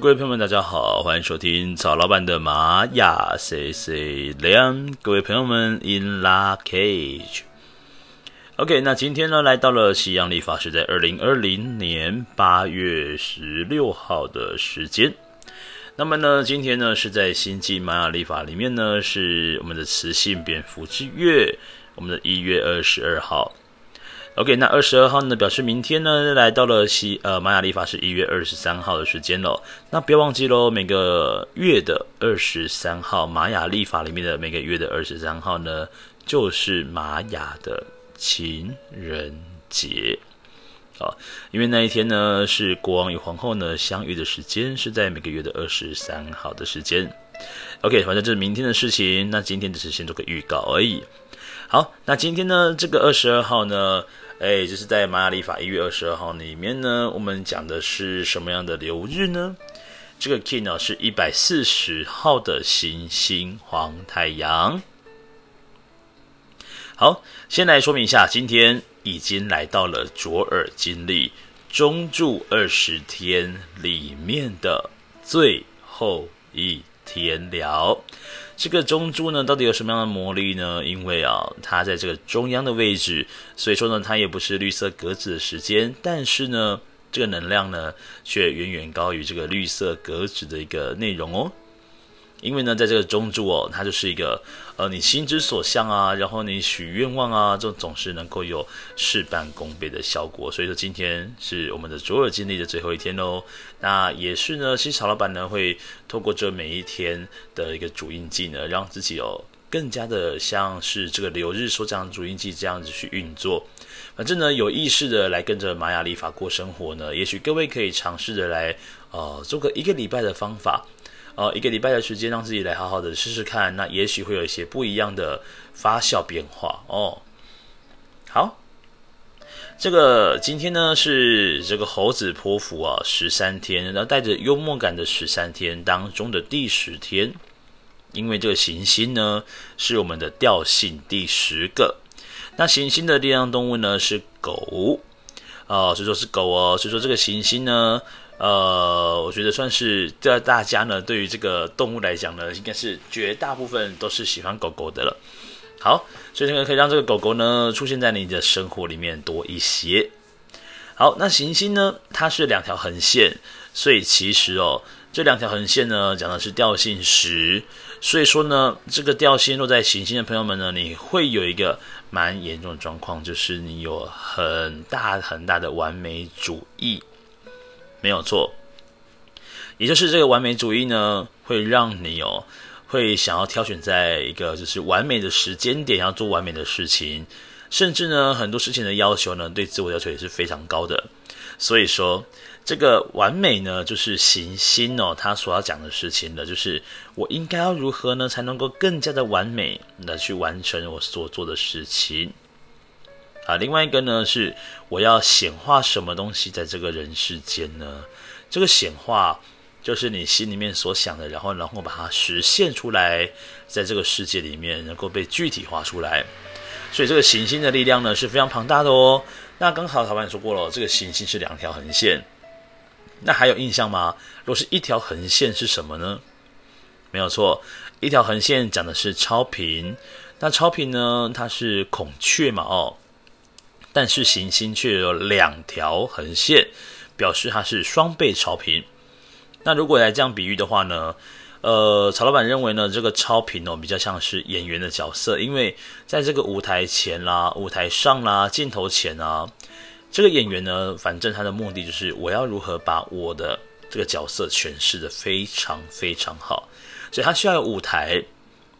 各位朋友们，大家好，欢迎收听曹老板的玛雅 C C 两。各位朋友们，In La Cage。OK，那今天呢，来到了西洋历法是在二零二零年八月十六号的时间。那么呢，今天呢是在星际玛雅历法里面呢，是我们的雌性蝙蝠之月，我们的一月二十二号。OK，那二十二号呢，表示明天呢来到了西呃玛雅历法是一月二十三号的时间喽。那不要忘记喽，每个月的二十三号，玛雅历法里面的每个月的二十三号呢，就是玛雅的情人节。好，因为那一天呢是国王与皇后呢相遇的时间，是在每个月的二十三号的时间。OK，反正这是明天的事情，那今天只是先做个预告而已。好，那今天呢，这个二十二号呢，哎，就是在玛雅历法一月二十二号里面呢，我们讲的是什么样的流日呢？这个 Kin 呢是一百四十号的行星黄太阳。好，先来说明一下，今天已经来到了卓尔金历中柱二十天里面的最后一天聊。这个中珠呢，到底有什么样的魔力呢？因为啊，它在这个中央的位置，所以说呢，它也不是绿色格子的时间，但是呢，这个能量呢，却远远高于这个绿色格子的一个内容哦。因为呢，在这个中柱哦，它就是一个呃，你心之所向啊，然后你许愿望啊，这总是能够有事半功倍的效果。所以说，今天是我们的卓尔金历的最后一天喽。那也是呢，其实曹老板呢会透过这每一天的一个主印记呢，让自己哦更加的像是这个流日所讲的主印记这样子去运作。反正呢，有意识的来跟着玛雅历法过生活呢，也许各位可以尝试着来呃做个一个礼拜的方法。呃，一个礼拜的时间，让自己来好好的试试看，那也许会有一些不一样的发酵变化哦。好，这个今天呢是这个猴子波符啊十三天，然后带着幽默感的十三天当中的第十天，因为这个行星呢是我们的调性第十个，那行星的力量动物呢是狗，哦，所以说是狗哦，所以说这个行星呢。呃，我觉得算是在大家呢，对于这个动物来讲呢，应该是绝大部分都是喜欢狗狗的了。好，所以这个可以让这个狗狗呢出现在你的生活里面多一些。好，那行星呢，它是两条横线，所以其实哦，这两条横线呢讲的是调性十，所以说呢，这个调性落在行星的朋友们呢，你会有一个蛮严重的状况，就是你有很大很大的完美主义。没有错，也就是这个完美主义呢，会让你哦，会想要挑选在一个就是完美的时间点，要做完美的事情，甚至呢，很多事情的要求呢，对自我要求也是非常高的。所以说，这个完美呢，就是行星哦，他所要讲的事情的，就是我应该要如何呢，才能够更加的完美的去完成我所做的事情。啊，另外一个呢是我要显化什么东西在这个人世间呢？这个显化就是你心里面所想的，然后然后把它实现出来，在这个世界里面能够被具体化出来。所以这个行星的力量呢是非常庞大的哦。那刚好老板说过了，这个行星是两条横线。那还有印象吗？如果是一条横线是什么呢？没有错，一条横线讲的是超频。那超频呢，它是孔雀嘛？哦。但是行星却有两条横线，表示它是双倍超频。那如果来这样比喻的话呢，呃，曹老板认为呢，这个超频哦比较像是演员的角色，因为在这个舞台前啦、舞台上啦、镜头前啊，这个演员呢，反正他的目的就是我要如何把我的这个角色诠释得非常非常好，所以他需要有舞台，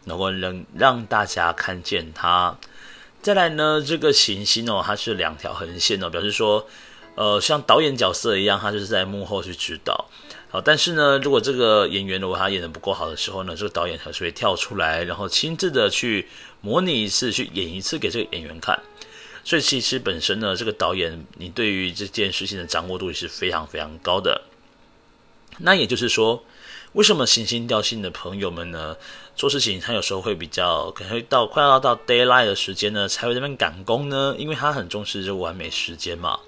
能够能让大家看见他。再来呢，这个行星哦，它是两条横线哦，表示说，呃，像导演角色一样，他就是在幕后去指导。好，但是呢，如果这个演员如果他演得不够好的时候呢，这个导演还是会跳出来，然后亲自的去模拟一次，去演一次给这个演员看。所以其实本身呢，这个导演你对于这件事情的掌握度也是非常非常高的。那也就是说。为什么行星调性的朋友们呢，做事情他有时候会比较可能会到快要到 daylight 的时间呢，才会在那边赶工呢？因为他很重视这个完美时间嘛。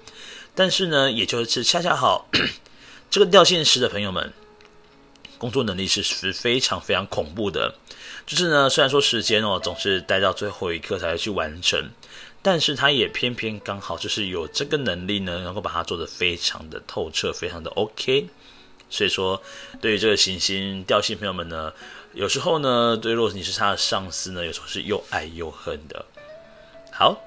但是呢，也就是恰恰好，这个掉线时的朋友们，工作能力是是非常非常恐怖的。就是呢，虽然说时间哦总是待到最后一刻才会去完成，但是他也偏偏刚好就是有这个能力呢，能够把它做得非常的透彻，非常的 OK。所以说，对于这个行星调性朋友们呢，有时候呢，对，如果你是他的上司呢，有时候是又爱又恨的。好。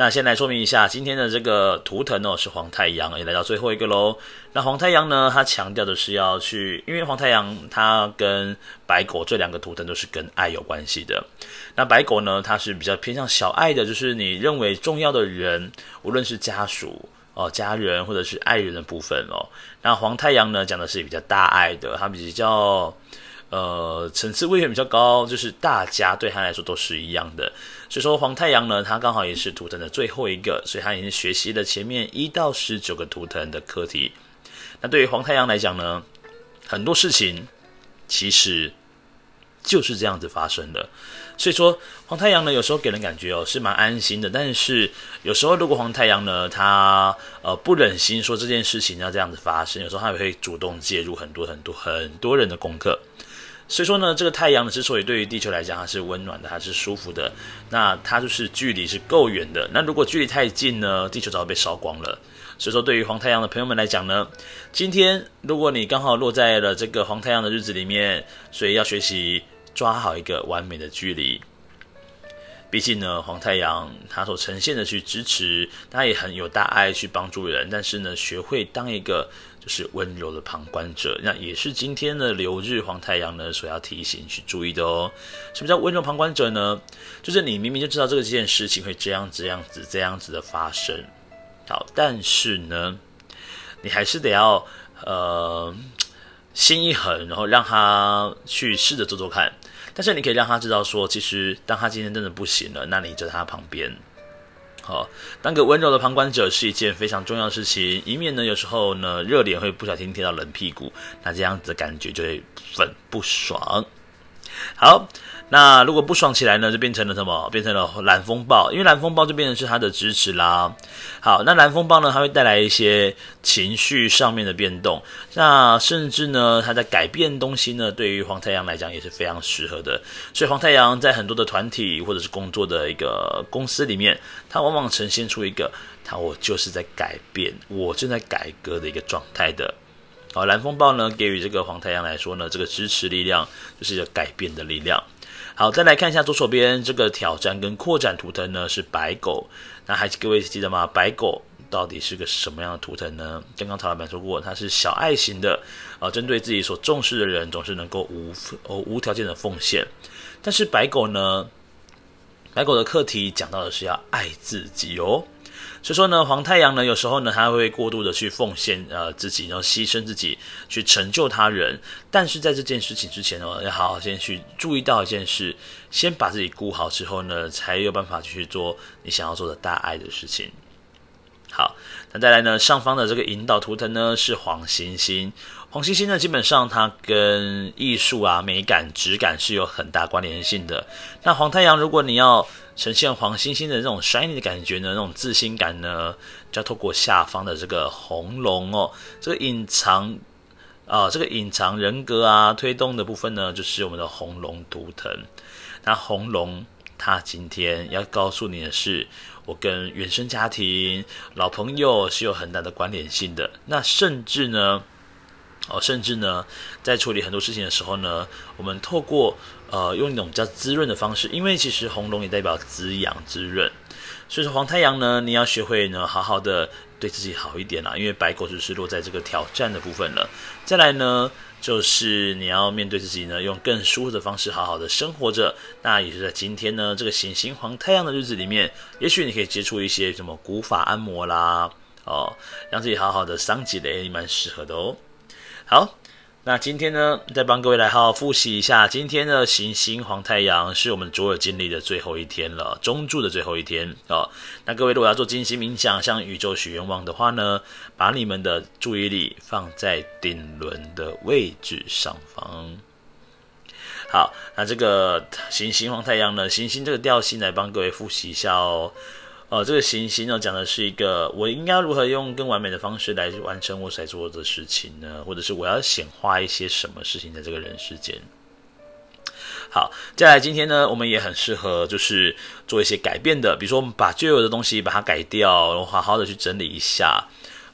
那先来说明一下，今天的这个图腾哦是黄太阳，也来到最后一个喽。那黄太阳呢，它强调的是要去，因为黄太阳它跟白狗这两个图腾都是跟爱有关系的。那白狗呢，它是比较偏向小爱的，就是你认为重要的人，无论是家属哦、家人或者是爱人的部分哦。那黄太阳呢，讲的是比较大爱的，他比较。呃，层次位元比较高，就是大家对他来说都是一样的。所以说黄太阳呢，他刚好也是图腾的最后一个，所以他已经学习了前面一到十九个图腾的课题。那对于黄太阳来讲呢，很多事情其实就是这样子发生的。所以说黄太阳呢，有时候给人感觉哦是蛮安心的，但是有时候如果黄太阳呢，他呃不忍心说这件事情要这样子发生，有时候他也会主动介入很多很多很多人的功课。所以说呢，这个太阳呢，之所以对于地球来讲它是温暖的，它是舒服的，那它就是距离是够远的。那如果距离太近呢，地球早就被烧光了。所以说，对于黄太阳的朋友们来讲呢，今天如果你刚好落在了这个黄太阳的日子里面，所以要学习抓好一个完美的距离。毕竟呢，黄太阳他所呈现的去支持，他也很有大爱去帮助人，但是呢，学会当一个。就是温柔的旁观者，那也是今天的流日黄太阳呢所要提醒去注意的哦。什么叫温柔旁观者呢？就是你明明就知道这个这件事情会这样、这样子、这样子的发生，好，但是呢，你还是得要呃心一横，然后让他去试着做做看。但是你可以让他知道说，其实当他今天真的不行了，那你就在他旁边。好，当个温柔的旁观者是一件非常重要的事情，以免呢有时候呢热脸会不小心贴到冷屁股，那这样子的感觉就会很不爽。好。那如果不爽起来呢，就变成了什么？变成了蓝风暴，因为蓝风暴就变成是他的支持啦。好，那蓝风暴呢，它会带来一些情绪上面的变动。那甚至呢，它在改变东西呢，对于黄太阳来讲也是非常适合的。所以黄太阳在很多的团体或者是工作的一个公司里面，它往往呈现出一个，它我就是在改变，我正在改革的一个状态的。好，蓝风暴呢，给予这个黄太阳来说呢，这个支持力量就是一个改变的力量。好，再来看一下左手边这个挑战跟扩展图腾呢，是白狗。那还各位记得吗？白狗到底是个什么样的图腾呢？刚刚曹老板说过，它是小爱型的啊，针对自己所重视的人，总是能够无哦无条件的奉献。但是白狗呢，白狗的课题讲到的是要爱自己哦。所以说呢，黄太阳呢，有时候呢，他会过度的去奉献呃自己，然后牺牲自己去成就他人。但是在这件事情之前呢，要好好先去注意到一件事，先把自己顾好之后呢，才有办法去做你想要做的大爱的事情。好，那再来呢，上方的这个引导图腾呢是黄星星。黄星星呢，基本上它跟艺术啊、美感、质感是有很大关联性的。那黄太阳，如果你要呈现黄星星的这种 shiny 的感觉呢，那种自信感呢，就要透过下方的这个红龙哦，这个隐藏啊、呃，这个隐藏人格啊，推动的部分呢，就是我们的红龙图腾。那红龙它今天要告诉你的是，我跟原生家庭、老朋友是有很大的关联性的。那甚至呢，哦，甚至呢，在处理很多事情的时候呢，我们透过。呃，用一种比较滋润的方式，因为其实红龙也代表滋养、滋润，所以说黄太阳呢，你要学会呢，好好的对自己好一点啦。因为白狗就是落在这个挑战的部分了。再来呢，就是你要面对自己呢，用更舒服的方式好好的生活着。那也是在今天呢，这个行星黄太阳的日子里面，也许你可以接触一些什么古法按摩啦，哦，让自己好好的桑吉雷，也蛮适合的哦。好。那今天呢，再帮各位来好好复习一下，今天的行星黄太阳是我们卓尔经历的最后一天了，中柱的最后一天哦。那各位如果要做静心冥想，向宇宙许愿望的话呢，把你们的注意力放在顶轮的位置上方。好，那这个行星黄太阳呢，行星这个调性来帮各位复习一下哦。呃，这个行星呢，讲的是一个我应该如何用更完美的方式来完成我在做的事情呢？或者是我要显化一些什么事情在这个人世间？好，接下来今天呢，我们也很适合就是做一些改变的，比如说我们把旧有的东西把它改掉，然后好好的去整理一下。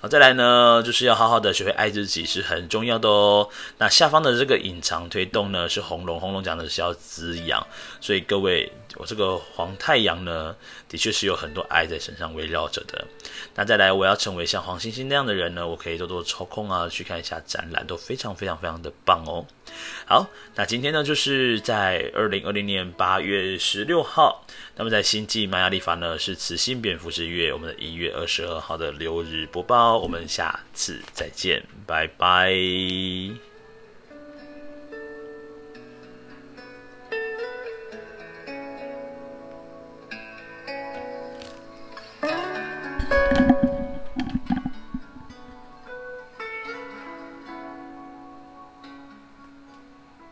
好，再来呢，就是要好好的学会爱自己是很重要的哦。那下方的这个隐藏推动呢，是红龙，红龙讲的是要滋养，所以各位。我这个黄太阳呢，的确是有很多爱在身上围绕着的。那再来，我要成为像黄星星那样的人呢，我可以多多抽空啊，去看一下展览，都非常非常非常的棒哦。好，那今天呢，就是在二零二零年八月十六号，那么在星际玛雅历法呢，是磁性蝙蝠之月，我们的一月二十二号的六日播报，我们下次再见，拜拜。